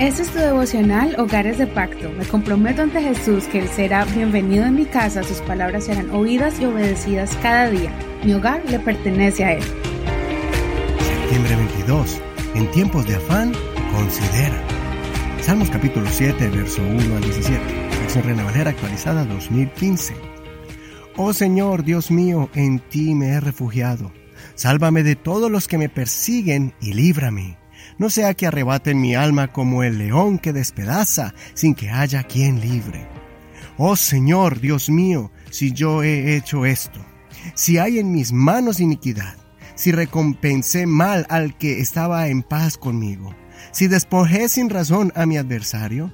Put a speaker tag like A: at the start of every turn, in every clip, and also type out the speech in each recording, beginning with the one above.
A: Este es tu devocional Hogares de Pacto. Me comprometo ante Jesús que Él será bienvenido en mi casa, sus palabras serán oídas y obedecidas cada día. Mi hogar le pertenece a Él.
B: Septiembre 22. En tiempos de afán, considera. Salmos capítulo 7, verso 1 al 17. Versión Reina Valera actualizada 2015. Oh Señor, Dios mío, en ti me he refugiado. Sálvame de todos los que me persiguen y líbrame no sea que arrebaten mi alma como el león que despedaza sin que haya quien libre. Oh Señor, Dios mío, si yo he hecho esto, si hay en mis manos iniquidad, si recompensé mal al que estaba en paz conmigo, si despojé sin razón a mi adversario,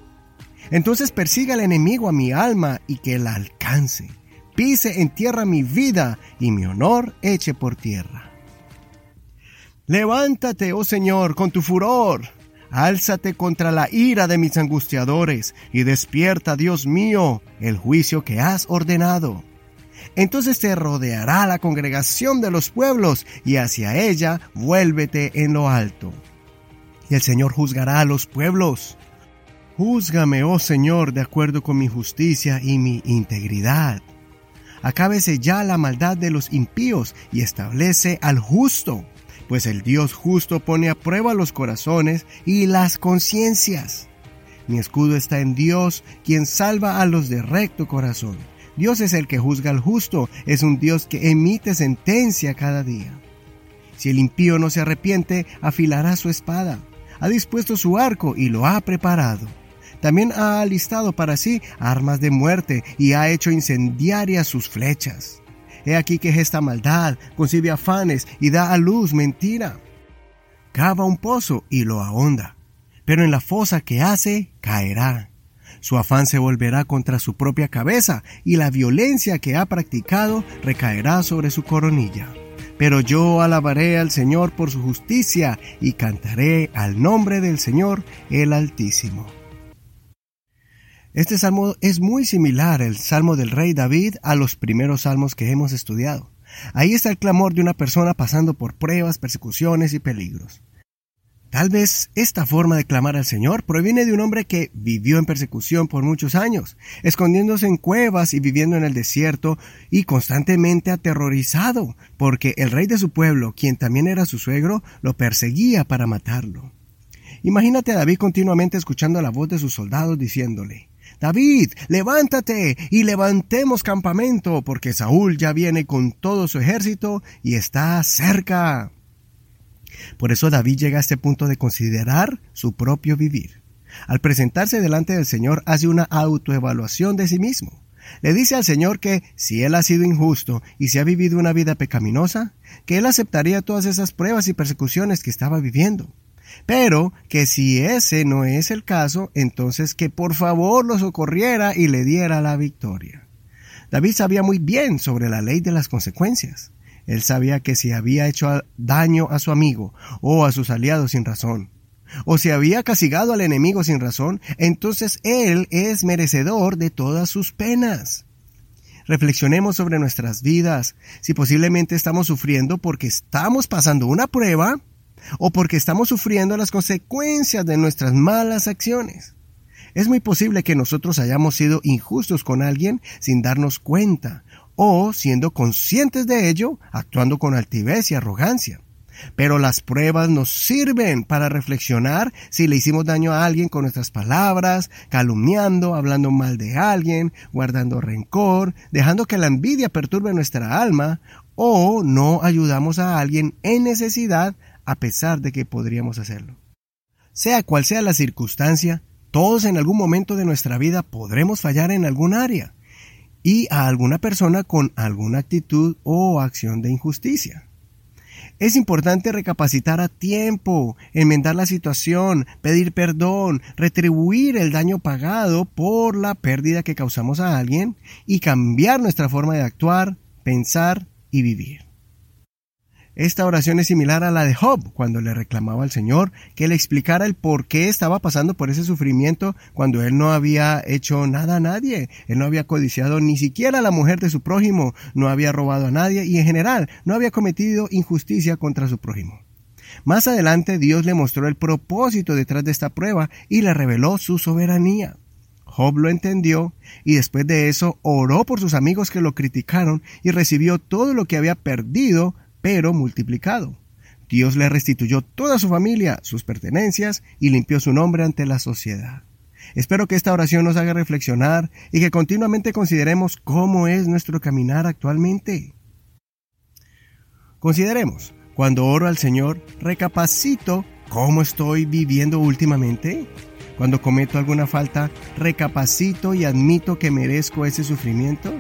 B: entonces persiga al enemigo a mi alma y que la alcance, pise en tierra mi vida y mi honor eche por tierra. Levántate, oh Señor, con tu furor. Álzate contra la ira de mis angustiadores y despierta, Dios mío, el juicio que has ordenado. Entonces te rodeará la congregación de los pueblos y hacia ella vuélvete en lo alto. Y el Señor juzgará a los pueblos. Júzgame, oh Señor, de acuerdo con mi justicia y mi integridad. Acábese ya la maldad de los impíos y establece al justo pues el Dios justo pone a prueba los corazones y las conciencias. Mi escudo está en Dios, quien salva a los de recto corazón. Dios es el que juzga al justo, es un Dios que emite sentencia cada día. Si el impío no se arrepiente, afilará su espada. Ha dispuesto su arco y lo ha preparado. También ha alistado para sí armas de muerte y ha hecho incendiarias sus flechas. He aquí que esta maldad concibe afanes y da a luz mentira. Cava un pozo y lo ahonda, pero en la fosa que hace caerá. Su afán se volverá contra su propia cabeza y la violencia que ha practicado recaerá sobre su coronilla. Pero yo alabaré al Señor por su justicia y cantaré al nombre del Señor el Altísimo. Este salmo es muy similar al salmo del rey David a los primeros salmos que hemos estudiado. Ahí está el clamor de una persona pasando por pruebas, persecuciones y peligros. Tal vez esta forma de clamar al Señor proviene de un hombre que vivió en persecución por muchos años, escondiéndose en cuevas y viviendo en el desierto y constantemente aterrorizado, porque el rey de su pueblo, quien también era su suegro, lo perseguía para matarlo. Imagínate a David continuamente escuchando la voz de sus soldados diciéndole, David, levántate y levantemos campamento, porque Saúl ya viene con todo su ejército y está cerca. Por eso David llega a este punto de considerar su propio vivir. Al presentarse delante del Señor hace una autoevaluación de sí mismo. Le dice al Señor que si él ha sido injusto y si ha vivido una vida pecaminosa, que él aceptaría todas esas pruebas y persecuciones que estaba viviendo. Pero que si ese no es el caso, entonces que por favor lo socorriera y le diera la victoria. David sabía muy bien sobre la ley de las consecuencias. Él sabía que si había hecho daño a su amigo o a sus aliados sin razón, o si había castigado al enemigo sin razón, entonces él es merecedor de todas sus penas. Reflexionemos sobre nuestras vidas, si posiblemente estamos sufriendo porque estamos pasando una prueba o porque estamos sufriendo las consecuencias de nuestras malas acciones. Es muy posible que nosotros hayamos sido injustos con alguien sin darnos cuenta, o siendo conscientes de ello, actuando con altivez y arrogancia. Pero las pruebas nos sirven para reflexionar si le hicimos daño a alguien con nuestras palabras, calumniando, hablando mal de alguien, guardando rencor, dejando que la envidia perturbe nuestra alma, o no ayudamos a alguien en necesidad a pesar de que podríamos hacerlo. Sea cual sea la circunstancia, todos en algún momento de nuestra vida podremos fallar en algún área y a alguna persona con alguna actitud o acción de injusticia. Es importante recapacitar a tiempo, enmendar la situación, pedir perdón, retribuir el daño pagado por la pérdida que causamos a alguien y cambiar nuestra forma de actuar, pensar y vivir. Esta oración es similar a la de Job, cuando le reclamaba al Señor que le explicara el por qué estaba pasando por ese sufrimiento cuando él no había hecho nada a nadie, él no había codiciado ni siquiera a la mujer de su prójimo, no había robado a nadie y en general no había cometido injusticia contra su prójimo. Más adelante Dios le mostró el propósito detrás de esta prueba y le reveló su soberanía. Job lo entendió y después de eso oró por sus amigos que lo criticaron y recibió todo lo que había perdido, pero multiplicado. Dios le restituyó toda su familia, sus pertenencias y limpió su nombre ante la sociedad. Espero que esta oración nos haga reflexionar y que continuamente consideremos cómo es nuestro caminar actualmente. Consideremos, cuando oro al Señor, recapacito cómo estoy viviendo últimamente. Cuando cometo alguna falta, recapacito y admito que merezco ese sufrimiento.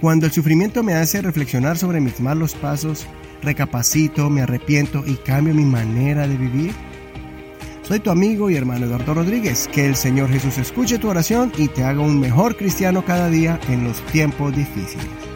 B: Cuando el sufrimiento me hace reflexionar sobre mis malos pasos, recapacito, me arrepiento y cambio mi manera de vivir. Soy tu amigo y hermano Eduardo Rodríguez. Que el Señor Jesús escuche tu oración y te haga un mejor cristiano cada día en los tiempos difíciles.